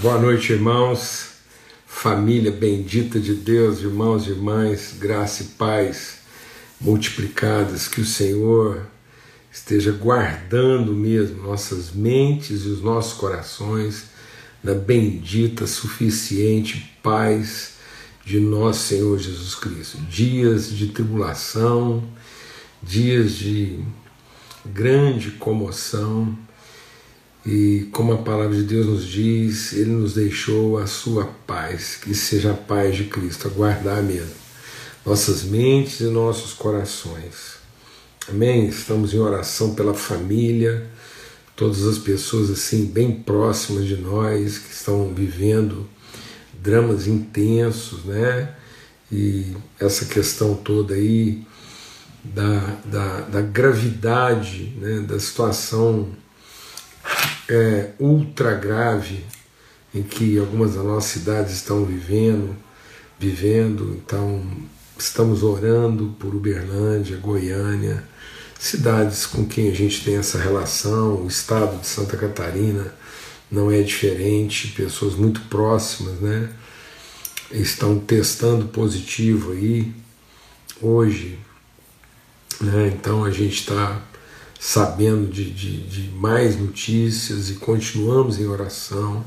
Boa noite, irmãos, família bendita de Deus, irmãos e irmãs, graça e paz multiplicadas, que o Senhor esteja guardando mesmo nossas mentes e os nossos corações na bendita, suficiente paz de nosso Senhor Jesus Cristo. Dias de tribulação, dias de grande comoção, e como a palavra de Deus nos diz, Ele nos deixou a sua paz, que seja a paz de Cristo, a guardar mesmo nossas mentes e nossos corações. Amém? Estamos em oração pela família, todas as pessoas assim bem próximas de nós que estão vivendo dramas intensos, né? E essa questão toda aí da, da, da gravidade né? da situação é, ultra grave em que algumas das nossas cidades estão vivendo, vivendo. Então, estamos orando por Uberlândia, Goiânia, cidades com quem a gente tem essa relação, o estado de Santa Catarina não é diferente, pessoas muito próximas, né? Estão testando positivo aí hoje, né? Então a gente está sabendo de, de, de mais notícias e continuamos em oração,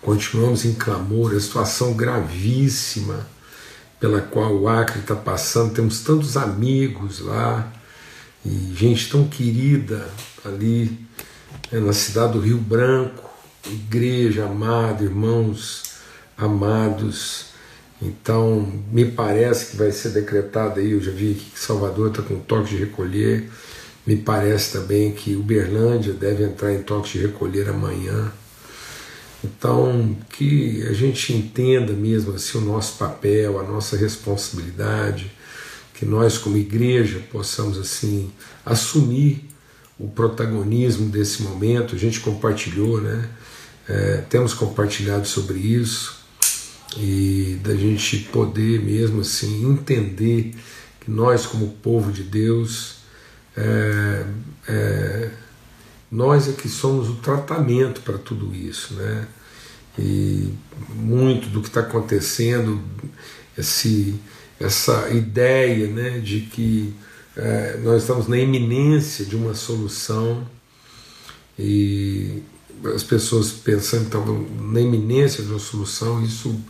continuamos em clamor, a situação gravíssima pela qual o Acre está passando, temos tantos amigos lá e gente tão querida ali né, na cidade do Rio Branco, igreja amada, irmãos amados. Então, me parece que vai ser decretado aí, eu já vi que Salvador está com toque de recolher, me parece também que Uberlândia deve entrar em toque de recolher amanhã. Então, que a gente entenda mesmo assim o nosso papel, a nossa responsabilidade, que nós como igreja possamos assim assumir o protagonismo desse momento. A gente compartilhou, né? É, temos compartilhado sobre isso e da gente poder mesmo assim entender que nós como povo de Deus é, é, nós é que somos o tratamento para tudo isso, né? E muito do que está acontecendo, esse, essa ideia né, de que é, nós estamos na iminência de uma solução e as pessoas pensando que estavam na iminência de uma solução, isso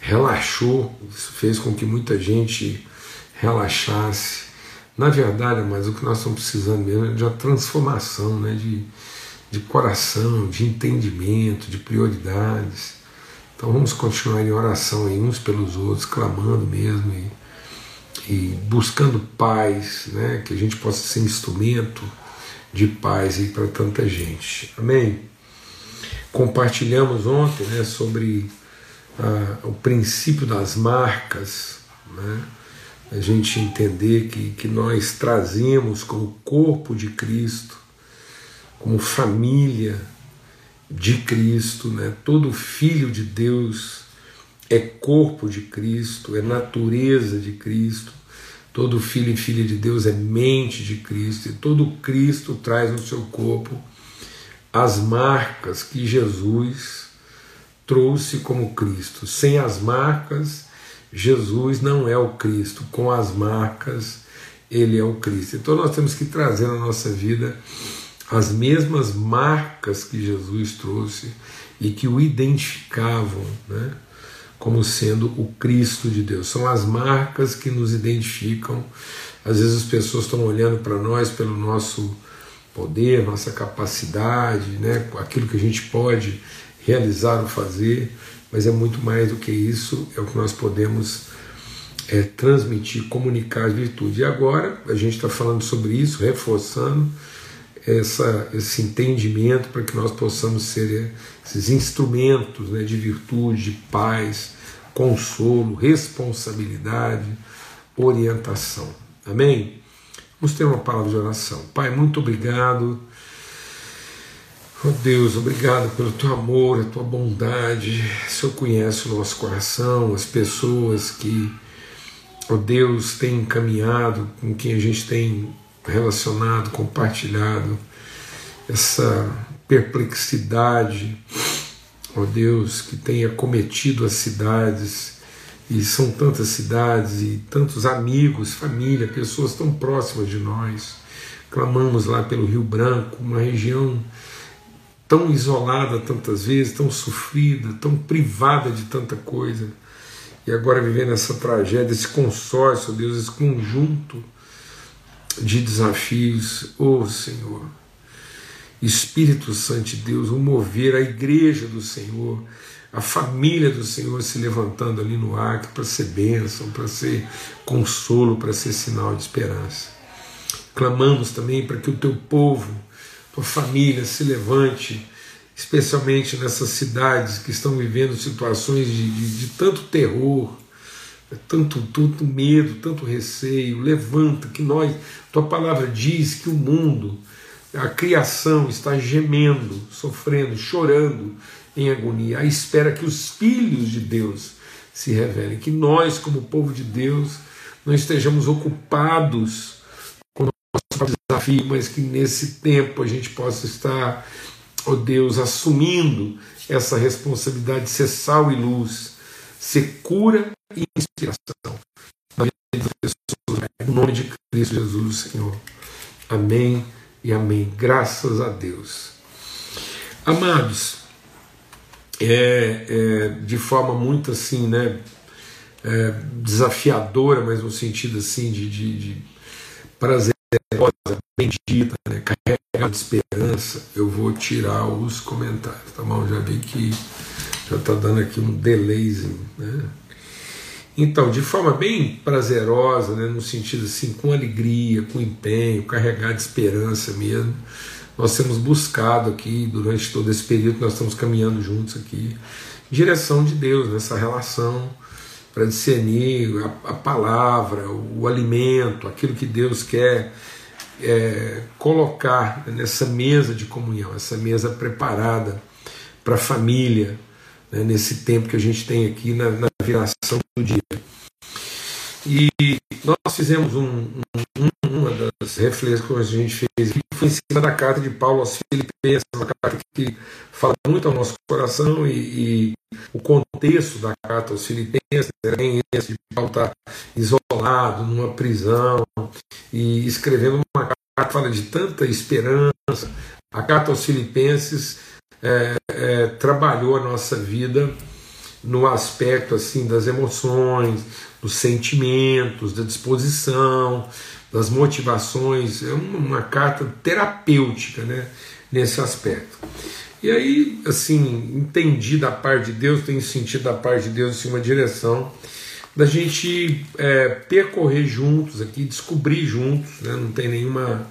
relaxou, isso fez com que muita gente relaxasse na verdade, mas o que nós estamos precisando mesmo é de uma transformação né, de, de coração, de entendimento, de prioridades. Então vamos continuar em oração aí, uns pelos outros, clamando mesmo e, e buscando paz, né, que a gente possa ser instrumento de paz para tanta gente. Amém? Compartilhamos ontem né, sobre ah, o princípio das marcas, né? A gente entender que, que nós trazemos como corpo de Cristo, como família de Cristo, né? todo filho de Deus é corpo de Cristo, é natureza de Cristo, todo filho e filha de Deus é mente de Cristo, e todo Cristo traz no seu corpo as marcas que Jesus trouxe como Cristo. Sem as marcas, Jesus não é o Cristo, com as marcas, ele é o Cristo. Então nós temos que trazer na nossa vida as mesmas marcas que Jesus trouxe e que o identificavam né, como sendo o Cristo de Deus. São as marcas que nos identificam. Às vezes as pessoas estão olhando para nós pelo nosso poder, nossa capacidade, né, aquilo que a gente pode realizar ou fazer, mas é muito mais do que isso, é o que nós podemos é, transmitir, comunicar as virtudes. E agora a gente está falando sobre isso, reforçando essa, esse entendimento para que nós possamos ser é, esses instrumentos né, de virtude, de paz, consolo, responsabilidade, orientação. Amém? Vamos ter uma palavra de oração. Pai, muito obrigado Oh Deus, obrigado pelo teu amor, a tua bondade. O Senhor conhece o nosso coração, as pessoas que, oh Deus, tem encaminhado, com quem a gente tem relacionado, compartilhado, essa perplexidade ó Deus, que tem acometido as cidades, e são tantas cidades e tantos amigos, família, pessoas tão próximas de nós. Clamamos lá pelo Rio Branco, uma região tão isolada tantas vezes, tão sofrida, tão privada de tanta coisa. E agora vivendo essa tragédia, esse consórcio, Deus, esse conjunto de desafios, oh Senhor. Espírito Santo de Deus, o mover a igreja do Senhor, a família do Senhor se levantando ali no ar para ser bênção, para ser consolo, para ser sinal de esperança. Clamamos também para que o teu povo, tua família se levante, especialmente nessas cidades que estão vivendo situações de, de, de tanto terror, tanto, tanto medo, tanto receio. Levanta, que nós, tua palavra diz que o mundo, a criação está gemendo, sofrendo, chorando em agonia, à espera que os filhos de Deus se revelem, que nós, como povo de Deus, não estejamos ocupados desafio, mas que nesse tempo a gente possa estar, oh Deus, assumindo essa responsabilidade de ser sal e luz, ser cura e inspiração na vida das pessoas, em nome de Cristo Jesus, Senhor. Amém e amém. Graças a Deus. Amados, é, é, de forma muito assim, né, é, desafiadora, mas no sentido assim de, de, de prazerosa, bendita, né, carregada de esperança, eu vou tirar os comentários, tá bom? Já vi que já está dando aqui um delayzinho, né? Então, de forma bem prazerosa, né, no sentido assim, com alegria, com empenho, carregado de esperança mesmo, nós temos buscado aqui, durante todo esse período que nós estamos caminhando juntos aqui, direção de Deus nessa relação, para discernir a, a, palavra, o, o, alimento, aquilo que Deus quer é, colocar nessa mesa de comunhão, essa mesa preparada para a família, né, nesse tempo que a gente tem aqui na, na viração do dia. E nós fizemos um, um, das reflexões que a gente fez aqui, foi em cima da carta de Paulo aos Filipenses, uma carta que fala muito ao nosso coração e, e o contexto da carta aos Filipenses era né, esse de Paulo estar isolado numa prisão e escrevendo uma carta que fala de tanta esperança. A carta aos Filipenses é, é, trabalhou a nossa vida no aspecto assim das emoções, dos sentimentos, da disposição, das motivações. É uma, uma carta terapêutica, né, nesse aspecto. E aí, assim, entendi da parte de Deus, tenho sentido da parte de Deus assim, uma direção da gente é, percorrer juntos aqui, descobrir juntos, né, não tem nenhuma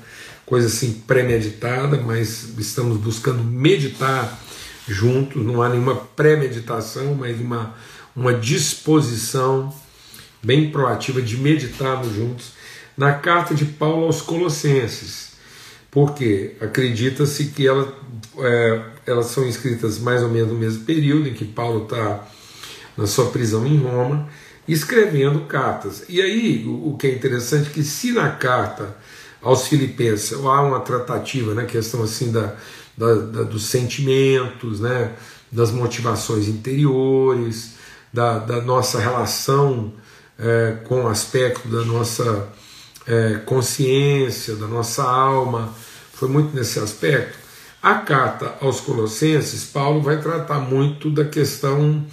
coisa assim premeditada, mas estamos buscando meditar juntos, não há nenhuma premeditação, mas uma, uma disposição bem proativa de meditarmos juntos na carta de Paulo aos Colossenses, porque acredita-se que ela, é, elas são escritas mais ou menos no mesmo período em que Paulo está na sua prisão em Roma, escrevendo cartas. E aí o, que é interessante é que se na carta aos Filipenses há uma tratativa na né, questão assim da, da, da, dos sentimentos, né, das motivações interiores, da, da nossa relação é, com o aspecto da nossa é, consciência, da nossa alma, foi muito nesse aspecto. A carta aos Colossenses, Paulo vai tratar muito da questão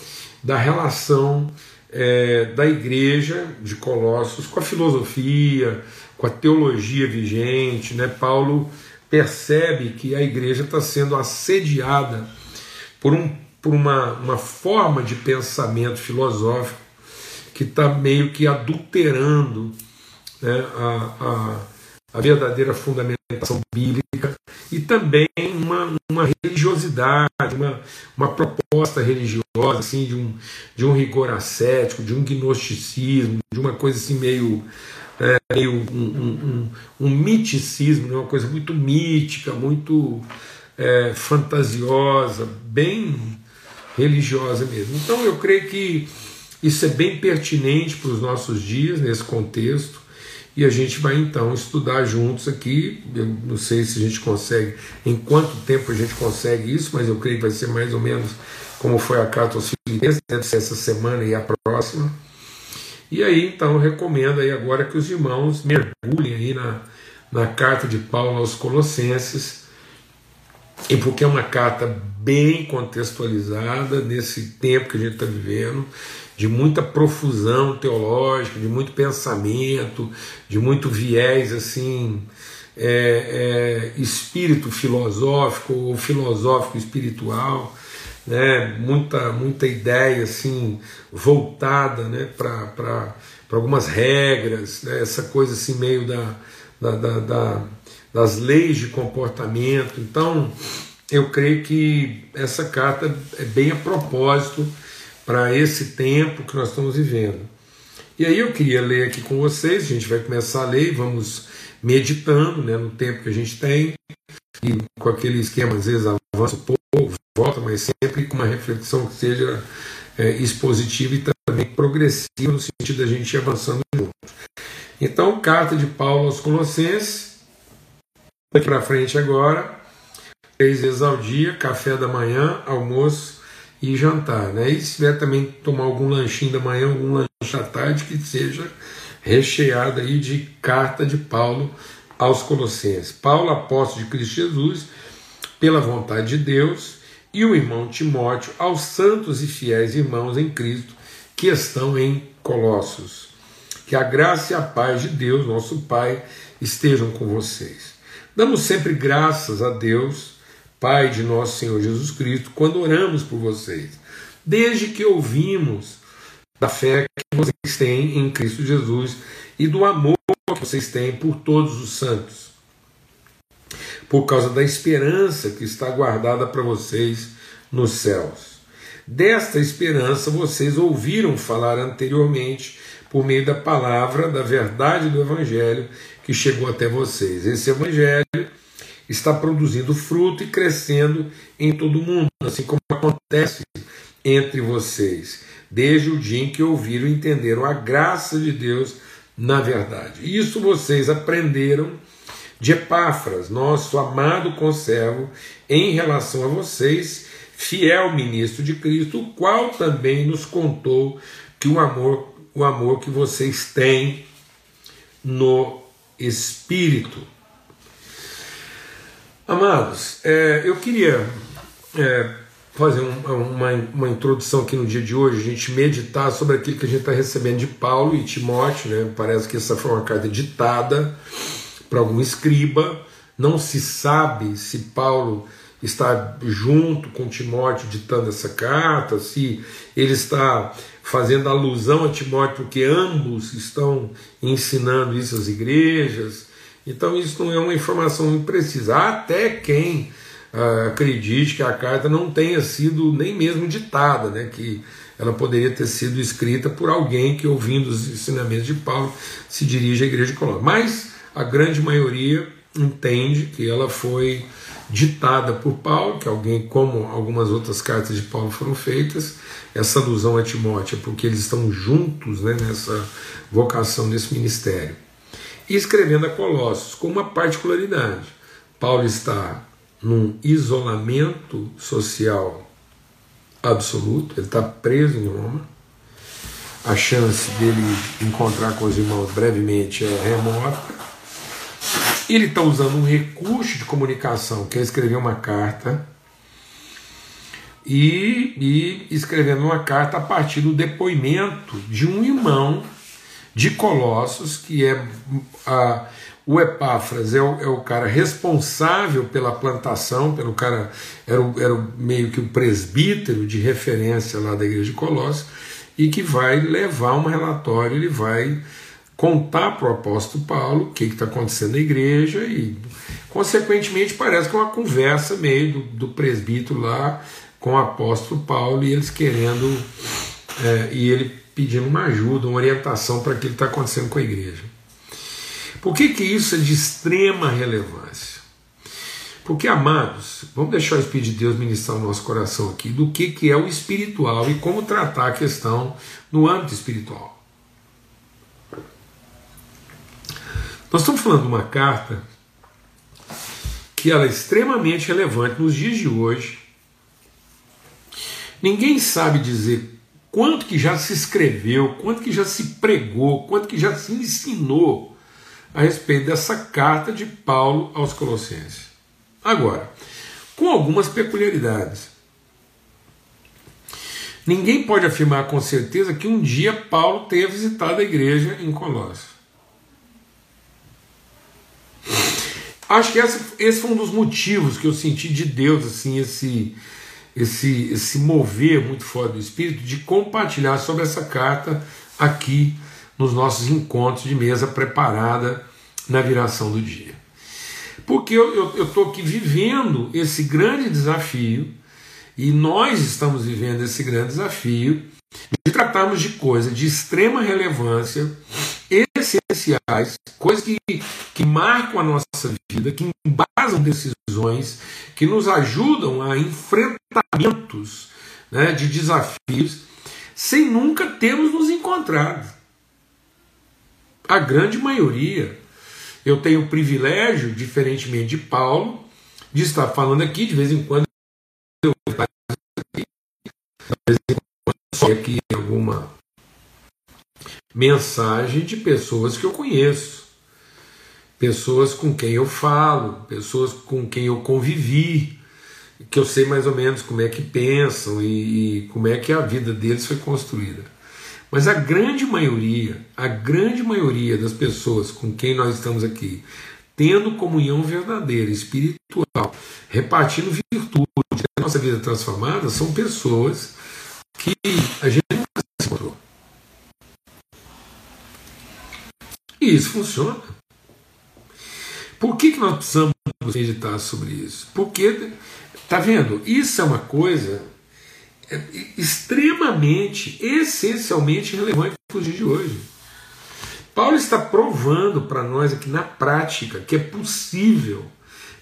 da relação é, da igreja de Colossos com a filosofia, com a teologia vigente. Né? Paulo percebe que a igreja está sendo assediada por, um, por uma, uma forma de pensamento filosófico que está meio que adulterando né, a, a, a, verdadeira fundamentação bíblica e também uma, uma religiosidade, uma, uma proposta religiosa assim, de, um, de um rigor ascético, de um gnosticismo, de uma coisa assim meio é, meio um, um, um, um miticismo, né? uma coisa muito mítica, muito é, fantasiosa, bem religiosa mesmo. Então eu creio que isso é bem pertinente para os nossos dias, nesse contexto, e a gente vai então estudar juntos aqui. Eu não sei se a gente consegue, em quanto tempo a gente consegue isso, mas eu creio que vai ser mais ou menos como foi a carta aos Filipenses, deve ser essa semana e a próxima. E aí então recomendo aí agora que os irmãos mergulhem aí na, na carta de Paulo aos Colossenses, e porque é uma carta bem contextualizada nesse tempo que a gente está vivendo, de muita profusão teológica, de muito pensamento, de muito viés assim, é, é, espírito filosófico ou filosófico espiritual, né? muita, muita ideia assim voltada né? para algumas regras, né? essa coisa assim meio da, da, da, da das leis de comportamento. Então, eu creio que essa carta é bem a propósito para esse tempo que nós estamos vivendo. E aí eu queria ler aqui com vocês, a gente vai começar a ler e vamos meditando né, no tempo que a gente tem, e com aquele esquema, às vezes avança um pouco, volta, mas sempre com uma reflexão que seja é, expositiva e também progressiva, no sentido da gente ir avançando junto. Então, carta de Paulo aos Colossenses, daqui para frente agora, três vezes ao dia, café da manhã, almoço e jantar. Né? E se tiver também tomar algum lanchinho da manhã, algum lanche da tarde, que seja recheado aí de carta de Paulo aos Colossenses. Paulo, apóstolo de Cristo Jesus, pela vontade de Deus, e o irmão Timóteo, aos santos e fiéis irmãos em Cristo que estão em Colossos. Que a graça e a paz de Deus, nosso Pai, estejam com vocês. Damos sempre graças a Deus Pai de nosso Senhor Jesus Cristo, quando oramos por vocês, desde que ouvimos da fé que vocês têm em Cristo Jesus e do amor que vocês têm por todos os santos, por causa da esperança que está guardada para vocês nos céus. Desta esperança vocês ouviram falar anteriormente por meio da palavra da verdade do Evangelho que chegou até vocês. Esse Evangelho está produzindo fruto e crescendo em todo o mundo, assim como acontece entre vocês, desde o dia em que ouviram e entenderam a graça de Deus na verdade. Isso vocês aprenderam de Epáfras, nosso amado conservo, em relação a vocês, fiel ministro de Cristo, o qual também nos contou que o amor, o amor que vocês têm no Espírito Amados, é, eu queria é, fazer um, uma, uma introdução aqui no dia de hoje, a gente meditar sobre aquilo que a gente está recebendo de Paulo e Timóteo, né? parece que essa foi uma carta ditada para algum escriba, não se sabe se Paulo está junto com Timóteo ditando essa carta, se ele está fazendo alusão a Timóteo, porque ambos estão ensinando isso às igrejas. Então isso não é uma informação muito precisa. Há até quem uh, acredite que a carta não tenha sido nem mesmo ditada, né, que ela poderia ter sido escrita por alguém que, ouvindo os ensinamentos de Paulo, se dirige à igreja de Colônia. Mas a grande maioria entende que ela foi ditada por Paulo, que alguém, como algumas outras cartas de Paulo foram feitas, essa alusão a Timóteo porque eles estão juntos né, nessa vocação, nesse ministério e escrevendo a Colossos, com uma particularidade. Paulo está num isolamento social absoluto, ele está preso em Roma. A chance dele encontrar com os irmãos brevemente é remota. Ele está usando um recurso de comunicação, que é escrever uma carta, e, e escrevendo uma carta a partir do depoimento de um irmão de Colossos, que é a, o Epáfras, é o, é o cara responsável pela plantação, pelo cara, era, o, era o, meio que o presbítero de referência lá da igreja de Colossos, e que vai levar um relatório, ele vai contar para o apóstolo Paulo o que está acontecendo na igreja e, consequentemente, parece que é uma conversa meio do, do presbítero lá com o apóstolo Paulo e eles querendo, é, e ele pedindo uma ajuda, uma orientação para aquilo que está acontecendo com a igreja. Por que, que isso é de extrema relevância? Porque, amados, vamos deixar o Espírito de Deus ministrar o nosso coração aqui do que, que é o espiritual e como tratar a questão no âmbito espiritual. Nós estamos falando de uma carta que ela é extremamente relevante nos dias de hoje. Ninguém sabe dizer quanto que já se escreveu, quanto que já se pregou, quanto que já se ensinou a respeito dessa carta de Paulo aos Colossenses. Agora, com algumas peculiaridades. Ninguém pode afirmar com certeza que um dia Paulo tenha visitado a igreja em Colossos. Acho que esse foi um dos motivos que eu senti de Deus, assim, esse, esse, esse mover muito forte do Espírito de compartilhar sobre essa carta aqui nos nossos encontros de mesa preparada na viração do dia. Porque eu estou aqui vivendo esse grande desafio, e nós estamos vivendo esse grande desafio de tratarmos de coisas de extrema relevância, essenciais, coisas que, que marcam a nossa vida, que embasam decisões, que nos ajudam a enfrentamentos né, de desafios, sem nunca termos nos encontrado. A grande maioria. Eu tenho o privilégio, diferentemente de Paulo, de estar falando aqui, de vez em quando eu aqui, de vez em quando aqui alguma mensagem de pessoas que eu conheço, pessoas com quem eu falo, pessoas com quem eu convivi, que eu sei mais ou menos como é que pensam e, e como é que a vida deles foi construída. Mas a grande maioria, a grande maioria das pessoas com quem nós estamos aqui, tendo comunhão verdadeira, espiritual, repartindo virtude, a nossa vida transformada, são pessoas que a gente nunca se encontrou. Isso funciona. Por que, que nós precisamos meditar sobre isso? Porque, tá vendo? Isso é uma coisa é, extremamente, essencialmente relevante para os dias de hoje. Paulo está provando para nós aqui na prática que é possível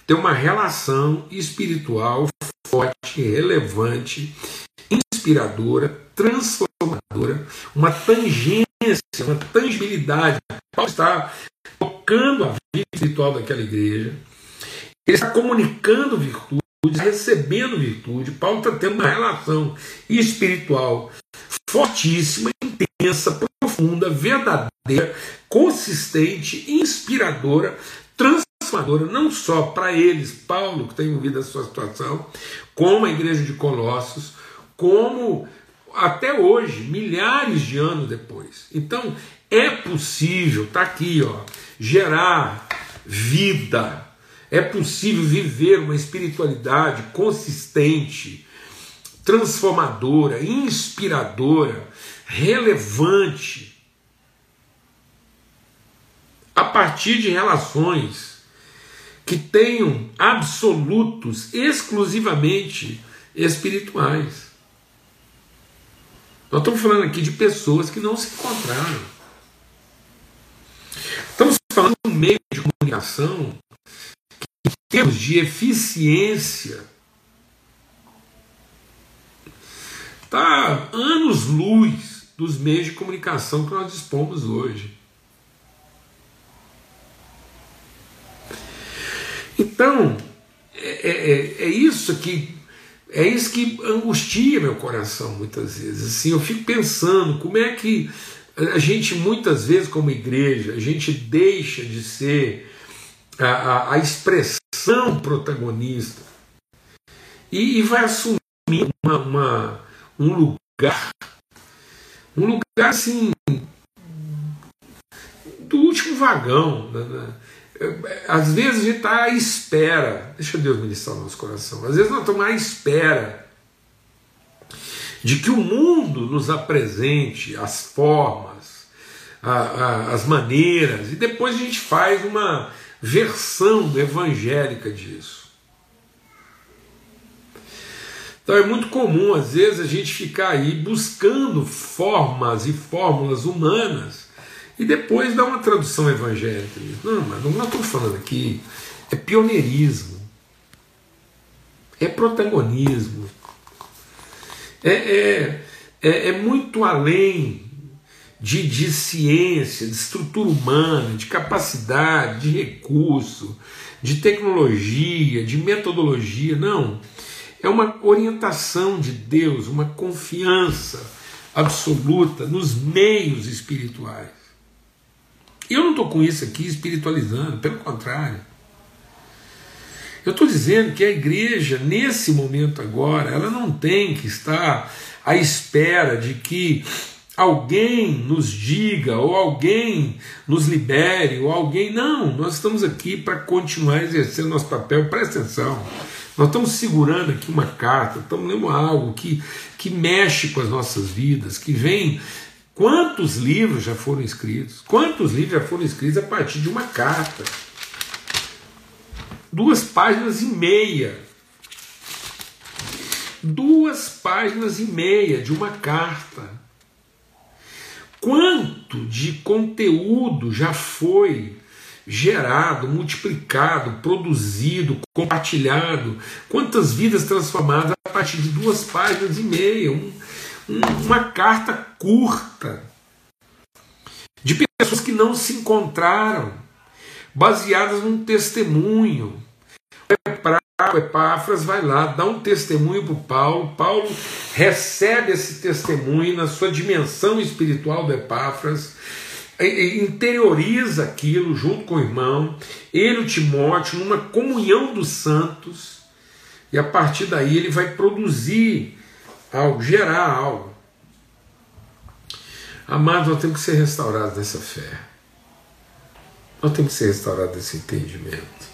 ter uma relação espiritual forte, relevante, inspiradora, transformadora, uma tangência, uma tangibilidade. Paulo está tocando a vida espiritual daquela igreja, ele está comunicando virtude, recebendo virtude. Paulo está tendo uma relação espiritual fortíssima, intensa, profunda, verdadeira, consistente, inspiradora, transformadora, não só para eles, Paulo, que está envolvido nessa situação, como a igreja de Colossos, como até hoje, milhares de anos depois. Então, é possível, está aqui, ó, gerar vida, é possível viver uma espiritualidade consistente, transformadora, inspiradora, relevante, a partir de relações que tenham absolutos exclusivamente espirituais. Nós estamos falando aqui de pessoas que não se encontraram. Estamos falando de um meio de comunicação que, em termos de eficiência, está anos-luz dos meios de comunicação que nós dispomos hoje. Então, é, é, é, isso que é isso que angustia meu coração muitas vezes. Assim, eu fico pensando como é que a gente muitas vezes como igreja a gente deixa de ser a, a, a expressão protagonista e, e vai assumir uma, uma, um lugar um lugar assim do último vagão. Né? Às vezes a gente está à espera, deixa Deus ministrar o nosso coração, às vezes nós estamos à espera de que o mundo nos apresente as formas, a, a, as maneiras, e depois a gente faz uma versão evangélica disso. Então é muito comum, às vezes, a gente ficar aí buscando formas e fórmulas humanas e depois dá uma tradução evangélica. Não, mas não estou falando aqui. É pioneirismo. É protagonismo. É, é, é, é muito além de, de ciência, de estrutura humana, de capacidade, de recurso, de tecnologia, de metodologia. Não. É uma orientação de Deus, uma confiança absoluta nos meios espirituais. Eu não estou com isso aqui espiritualizando, pelo contrário. Eu estou dizendo que a igreja, nesse momento agora, ela não tem que estar à espera de que alguém nos diga, ou alguém nos libere, ou alguém. Não, nós estamos aqui para continuar exercendo nosso papel. Presta atenção. Nós estamos segurando aqui uma carta, estamos lendo algo que, que mexe com as nossas vidas, que vem. Quantos livros já foram escritos? Quantos livros já foram escritos a partir de uma carta? Duas páginas e meia. Duas páginas e meia de uma carta Quanto de conteúdo já foi gerado, multiplicado, produzido, compartilhado, quantas vidas transformadas a partir de duas páginas e meia, um, uma carta curta de pessoas que não se encontraram, baseadas num testemunho. Para o Epáfras vai lá, dá um testemunho para Paulo. Paulo recebe esse testemunho na sua dimensão espiritual do Epáfras, interioriza aquilo junto com o irmão, ele, o Timóteo, numa comunhão dos santos, e a partir daí ele vai produzir algo, gerar algo. Amados, nós temos que ser restaurados nessa fé. Nós temos que ser restaurados nesse entendimento.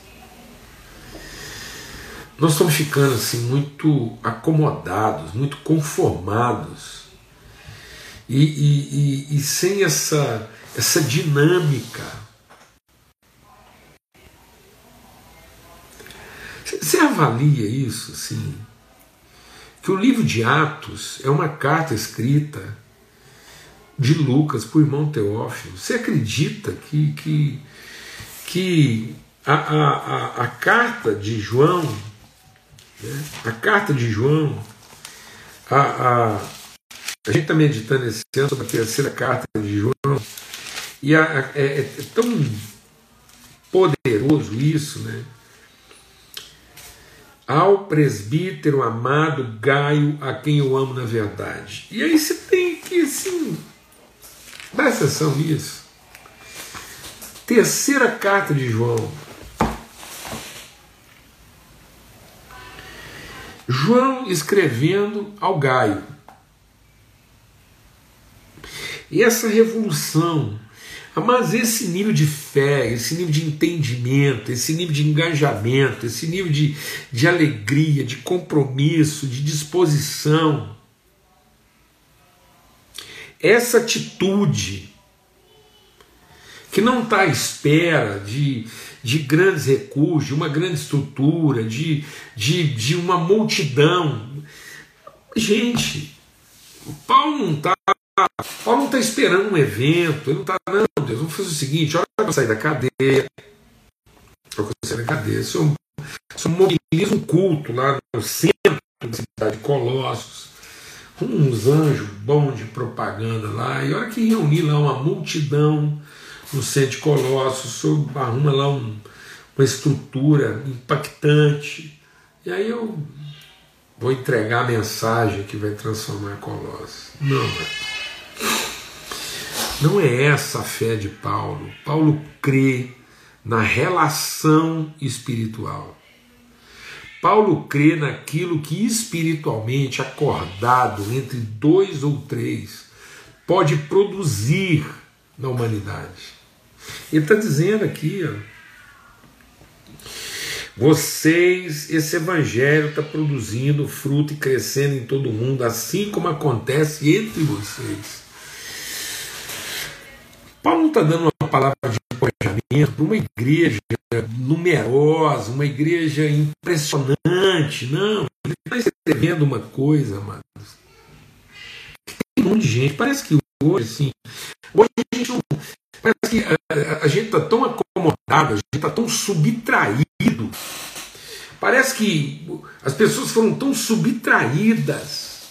Nós estamos ficando assim muito acomodados, muito conformados e, e, e, e sem essa, essa dinâmica. Você avalia isso assim? Que o livro de Atos é uma carta escrita de Lucas para o irmão Teófilo. Você acredita que, que, que a, a, a, carta de João né? A carta de João, a, a, a gente está meditando esse ano sobre a terceira carta de João, e a, a, é, é tão poderoso isso, né? Ao presbítero amado Gaio, a quem eu amo na verdade. E aí você tem que, assim, presta atenção nisso. Terceira carta de João, João escrevendo ao Gaio. E essa revolução, mas esse nível de fé, esse nível de entendimento, esse nível de engajamento, esse nível de, de alegria, de compromisso, de disposição, essa atitude que não está à espera de, de grandes recursos, de uma grande estrutura, de, de, de uma multidão. Gente, Paulo não está. Paulo não está esperando um evento, ele não está, não, Deus, vamos fazer o seguinte, olha para sair da cadeia. Para sair da cadeia, se eu, se eu mobilizo um culto lá no centro da cidade de Colossos, uns anjos bons de propaganda lá, e olha que reunir lá uma multidão no centro de Colossos, arruma lá um, uma estrutura impactante, e aí eu vou entregar a mensagem que vai transformar Colossos. Não, não é essa a fé de Paulo. Paulo crê na relação espiritual. Paulo crê naquilo que espiritualmente acordado entre dois ou três pode produzir na humanidade. Ele está dizendo aqui, ó, vocês, esse evangelho está produzindo fruto e crescendo em todo mundo, assim como acontece entre vocês. Está dando uma palavra de encorajamento para uma igreja numerosa, uma igreja impressionante, não. Ele está escrevendo uma coisa, amados. Tem um monte de gente, parece que hoje, assim, hoje a gente não, Parece que a, a gente está tão acomodado, a gente está tão subtraído. Parece que as pessoas foram tão subtraídas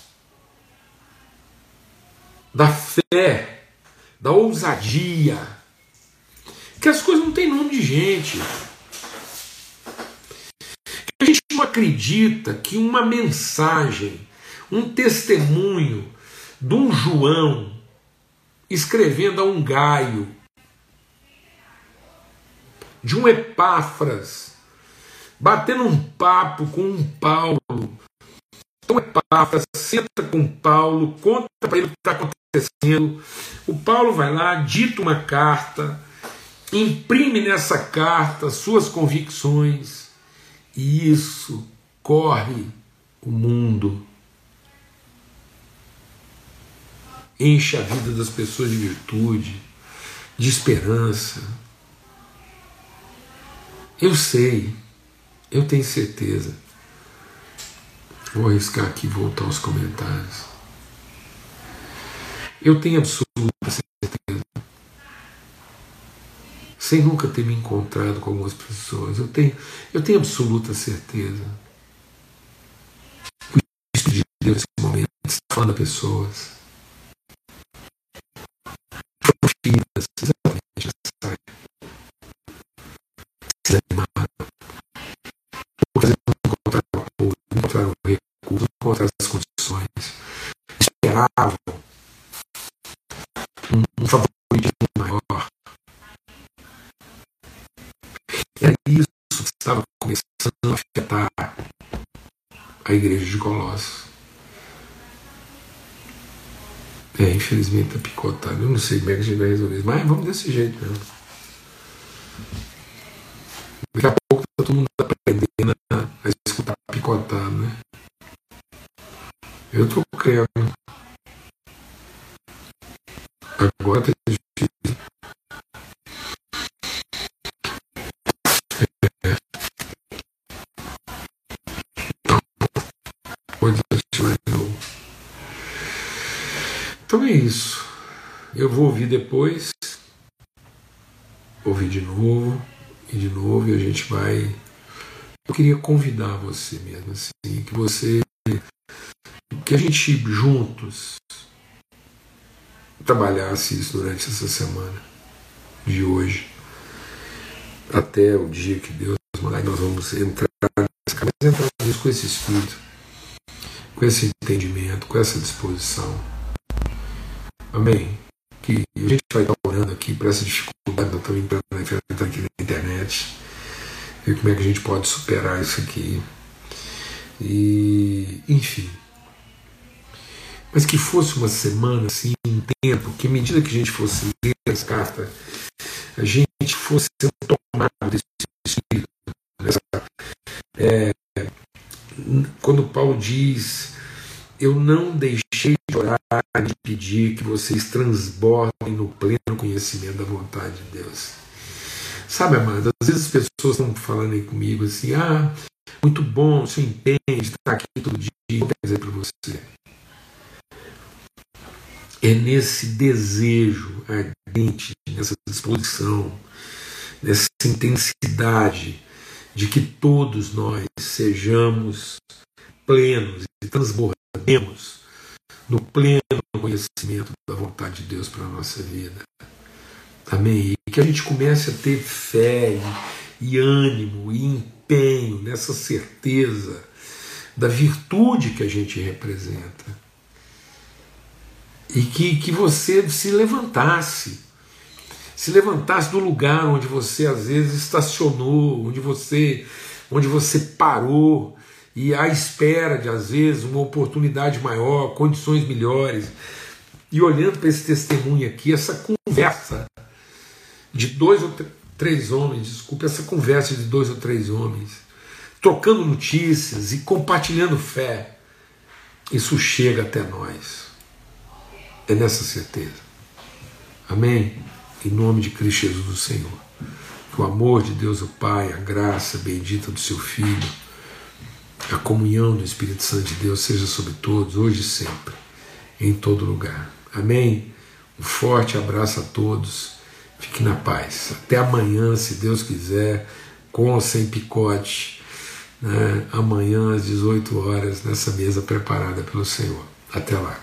da fé da ousadia. Que as coisas não têm nome de gente. Que a gente não acredita que uma mensagem, um testemunho de um João escrevendo a um Gaio, de um Epáfras, batendo um papo com um Paulo. Então Epáfras senta com Paulo, conta para ele o que está acontecendo. O Paulo vai lá, dita uma carta, imprime nessa carta suas convicções, e isso corre o mundo. Enche a vida das pessoas de virtude, de esperança. Eu sei, eu tenho certeza. Vou arriscar aqui voltar aos comentários. Eu tenho absoluta certeza. Sem nunca ter me encontrado com algumas pessoas, eu tenho, eu tenho absoluta certeza. O Espírito de Deus nesse momento está falando a pessoas. Esperavam um, favoritismo maior. Era isso que estava começando a afetar a igreja de Colossos. É, infelizmente está picotado. Eu não sei como é que a gente vai resolver isso, mas vamos desse jeito mesmo. Daqui a pouco tá todo mundo aprendendo a, escutar picotado, né? Eu tô crendo. Agora tá difícil. É. Novo. Então é isso. Eu vou ouvir depois, ouvir de novo e de novo e a gente vai. Eu queria convidar você mesmo, assim, que você. que a gente juntos trabalhasse isso durante essa semana de hoje, até o dia que Deus mandar, nós vamos entrar entrar nisso com esse espírito, com esse entendimento, com essa disposição. Amém? Que a gente vai estar orando aqui para essa dificuldade que eu estou enfrentando aqui na internet, ver como é que a gente pode superar isso aqui. E, enfim, mas que fosse uma semana, assim, um tempo, que à medida que a gente fosse ler as cartas, a gente fosse sendo tomado desse espírito. Dessa, é, quando Paulo diz, eu não deixei de orar, de pedir que vocês transbordem no pleno conhecimento da vontade de Deus. Sabe, amado, às vezes as pessoas estão falando aí comigo assim, ah, muito bom, você entende, está aqui todo dia, quero dizer para você é nesse desejo ardente, nessa disposição, nessa intensidade de que todos nós sejamos plenos e transbordemos no pleno conhecimento da vontade de Deus para a nossa vida. Amém? E que a gente comece a ter fé e, e ânimo e empenho nessa certeza da virtude que a gente representa e que, que você se levantasse. Se levantasse do lugar onde você às vezes estacionou, onde você, onde você parou, e à espera de às vezes uma oportunidade maior, condições melhores. E olhando para esse testemunho aqui, essa conversa de dois ou três homens, desculpe, essa conversa de dois ou três homens, trocando notícias e compartilhando fé, isso chega até nós. É nessa certeza. Amém? Em nome de Cristo Jesus, o Senhor. Que o amor de Deus, o Pai, a graça bendita do seu Filho, a comunhão do Espírito Santo de Deus seja sobre todos, hoje e sempre, em todo lugar. Amém? Um forte abraço a todos. Fique na paz. Até amanhã, se Deus quiser, com ou sem picote. Né? Amanhã às 18 horas, nessa mesa preparada pelo Senhor. Até lá.